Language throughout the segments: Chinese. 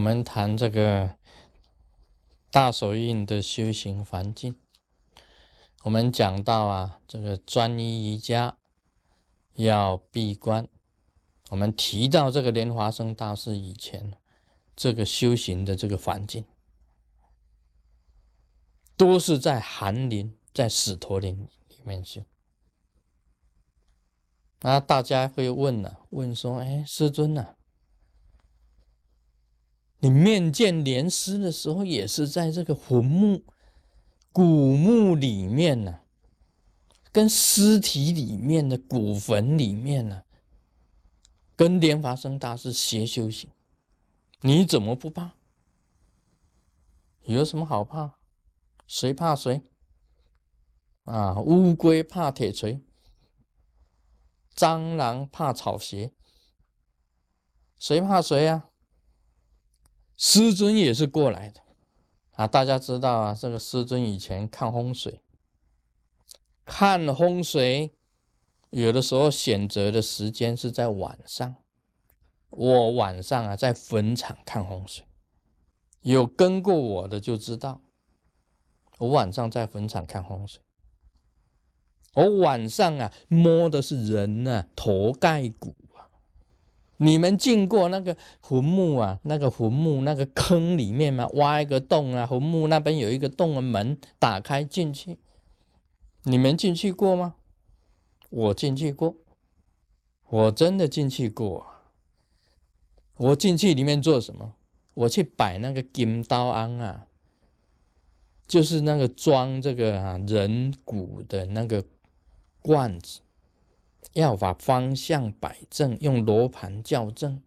我们谈这个大手印的修行环境。我们讲到啊，这个专一瑜伽要闭关。我们提到这个莲华生大师以前，这个修行的这个环境，都是在寒林、在死陀林里面修。那大家会问呢？问说：“哎，师尊呐？”你面见莲师的时候，也是在这个坟墓、古墓里面呢，跟尸体里面的古坟里面呢，跟莲华生大师学修行，你怎么不怕？有什么好怕？谁怕谁？啊，乌龟怕铁锤，蟑螂怕草鞋，谁怕谁呀？师尊也是过来的啊！大家知道啊，这个师尊以前看风水，看风水有的时候选择的时间是在晚上。我晚上啊在坟场看风水，有跟过我的就知道，我晚上在坟场看风水，我晚上啊摸的是人呢头盖骨。你们进过那个坟墓啊？那个坟墓那个坑里面吗？挖一个洞啊，坟墓那边有一个洞的门，打开进去。你们进去过吗？我进去过，我真的进去过。我进去里面做什么？我去摆那个金刀庵啊，就是那个装这个啊人骨的那个罐子。要把方向摆正，用罗盘校正。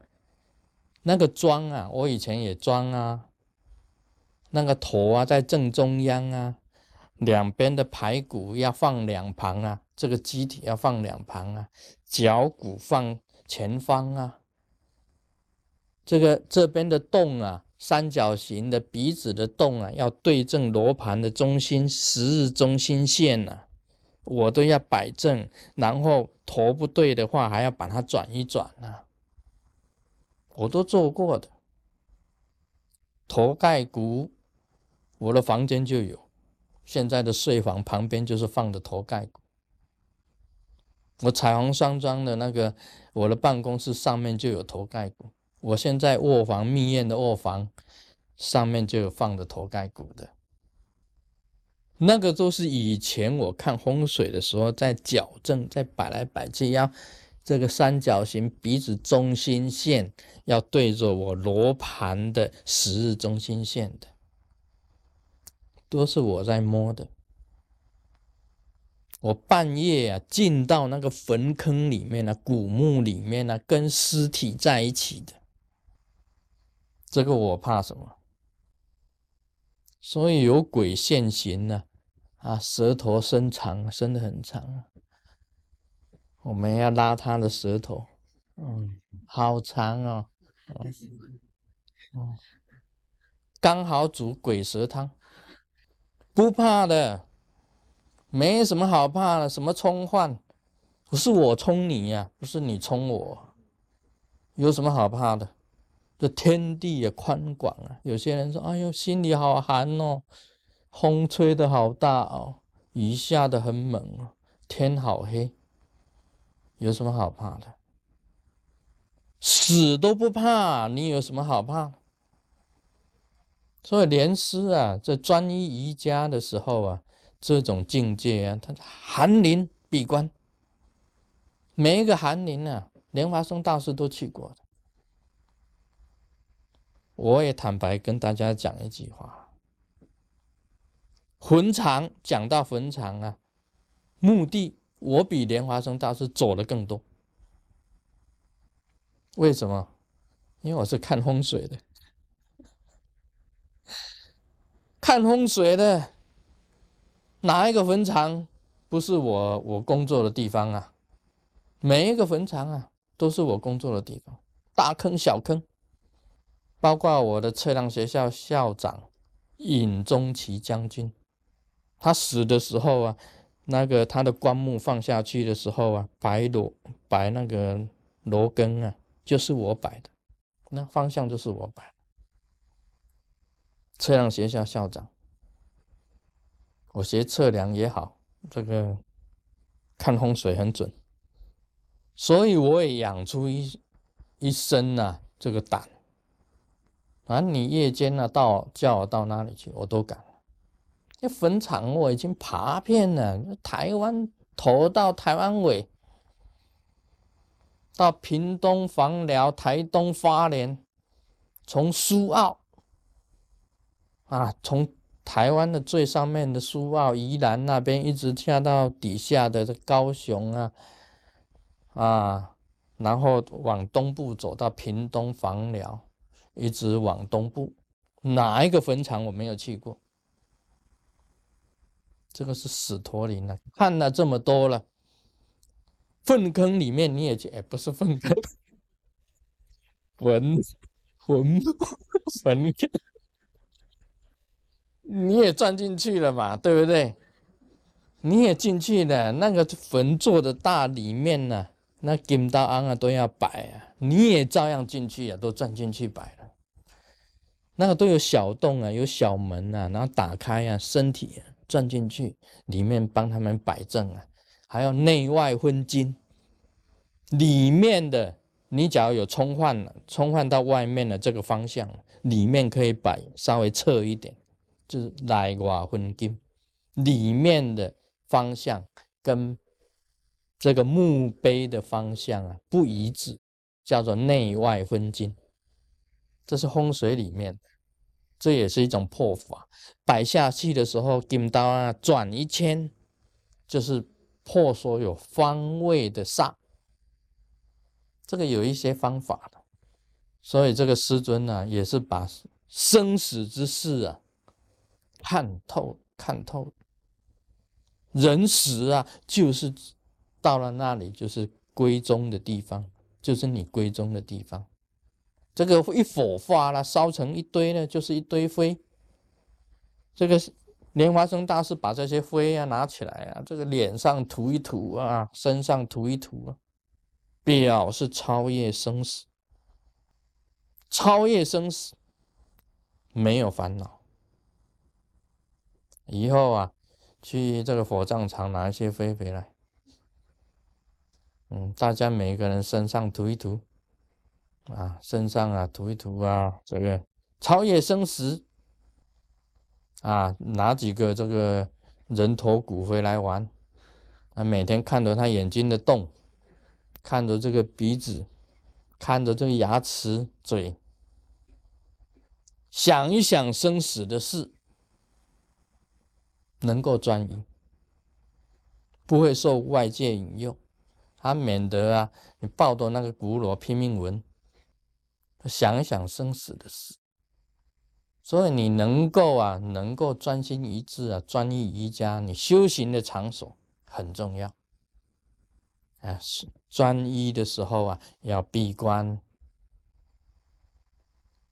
那个装啊，我以前也装啊。那个头啊，在正中央啊，两边的排骨要放两旁啊，这个机体要放两旁啊，脚骨放前方啊。这个这边的洞啊，三角形的鼻子的洞啊，要对正罗盘的中心十日中心线呐。我都要摆正，然后头不对的话，还要把它转一转呢。我都做过的。头盖骨，我的房间就有，现在的睡房旁边就是放的头盖骨。我彩虹山庄的那个，我的办公室上面就有头盖骨。我现在卧房密院的卧房上面就有放的头盖骨的。那个都是以前我看风水的时候，在矫正，在摆来摆去，要这个三角形鼻子中心线要对着我罗盘的十日中心线的，都是我在摸的。我半夜啊进到那个坟坑里面呢，古墓里面呢，跟尸体在一起的，这个我怕什么？所以有鬼现形呢。啊舌头伸长，伸的很长。我们要拉他的舌头，嗯，好长哦。哦，刚好煮鬼蛇汤，不怕的，没什么好怕的。什么冲换？不是我冲你呀，不是你冲我，有什么好怕的？这天地也宽广啊。有些人说：“哎呦，心里好寒哦。”风吹的好大哦，雨下的很猛哦，天好黑，有什么好怕的？死都不怕，你有什么好怕？所以莲师啊，在专一瑜伽的时候啊，这种境界啊，他寒林闭关，每一个寒林啊，莲华生大师都去过的。我也坦白跟大家讲一句话。坟场讲到坟场啊，墓地我比莲花生大师走的更多。为什么？因为我是看风水的，看风水的哪一个坟场不是我我工作的地方啊？每一个坟场啊都是我工作的地方，大坑小坑，包括我的测量学校校长尹宗奇将军。他死的时候啊，那个他的棺木放下去的时候啊，摆罗摆那个罗根啊，就是我摆的，那方向就是我摆。测量学校校长，我学测量也好，这个看风水很准，所以我也养出一一身呐这个胆。啊，你夜间呢到叫我到哪里去，我都敢。那坟场我已经爬遍了，台湾头到台湾尾，到屏东房寮、台东花莲，从苏澳啊，从台湾的最上面的苏澳、宜兰那边，一直下到底下的这高雄啊，啊，然后往东部走到屏东房寮。一直往东部，哪一个坟场我没有去过？这个是死陀林了，看了这么多了，粪坑里面你也去？哎，不是粪坑，坟坟坟，你也钻进去了嘛？对不对？你也进去了，那个坟做的大，里面呢，那金刀安啊都要摆啊，你也照样进去啊，都钻进去摆了。那个都有小洞啊，有小门啊，然后打开啊，身体钻进去里面帮他们摆正啊，还有内外分金。里面的你假如有冲换了，冲换到外面的这个方向，里面可以摆稍微侧一点，就是内外分金。里面的方向跟这个墓碑的方向啊不一致，叫做内外分金。这是风水里面，这也是一种破法。摆下去的时候，金刀啊转一圈，就是破所有方位的煞。这个有一些方法的，所以这个师尊呢，也是把生死之事啊看透看透。人死啊，就是到了那里，就是归宗的地方，就是你归宗的地方。这个一火化了，烧成一堆呢，就是一堆灰。这个莲花生大师把这些灰啊拿起来啊，这个脸上涂一涂啊，身上涂一涂啊，表示超越生死，超越生死，没有烦恼。以后啊，去这个火葬场拿一些灰回来，嗯，大家每个人身上涂一涂。啊，身上啊涂一涂啊，这个超越生死啊，拿几个这个人头骨回来玩啊，每天看着他眼睛的洞，看着这个鼻子，看着这个牙齿、嘴，想一想生死的事，能够专一，不会受外界引诱，他免得啊，你抱着那个骨螺拼命闻。想一想生死的事，所以你能够啊，能够专心一致啊，专一瑜伽，你修行的场所很重要啊。专一的时候啊，要闭关。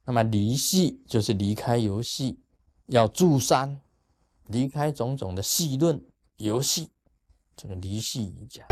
那么离戏就是离开游戏，要住山，离开种种的戏论游戏，这个离戏瑜伽。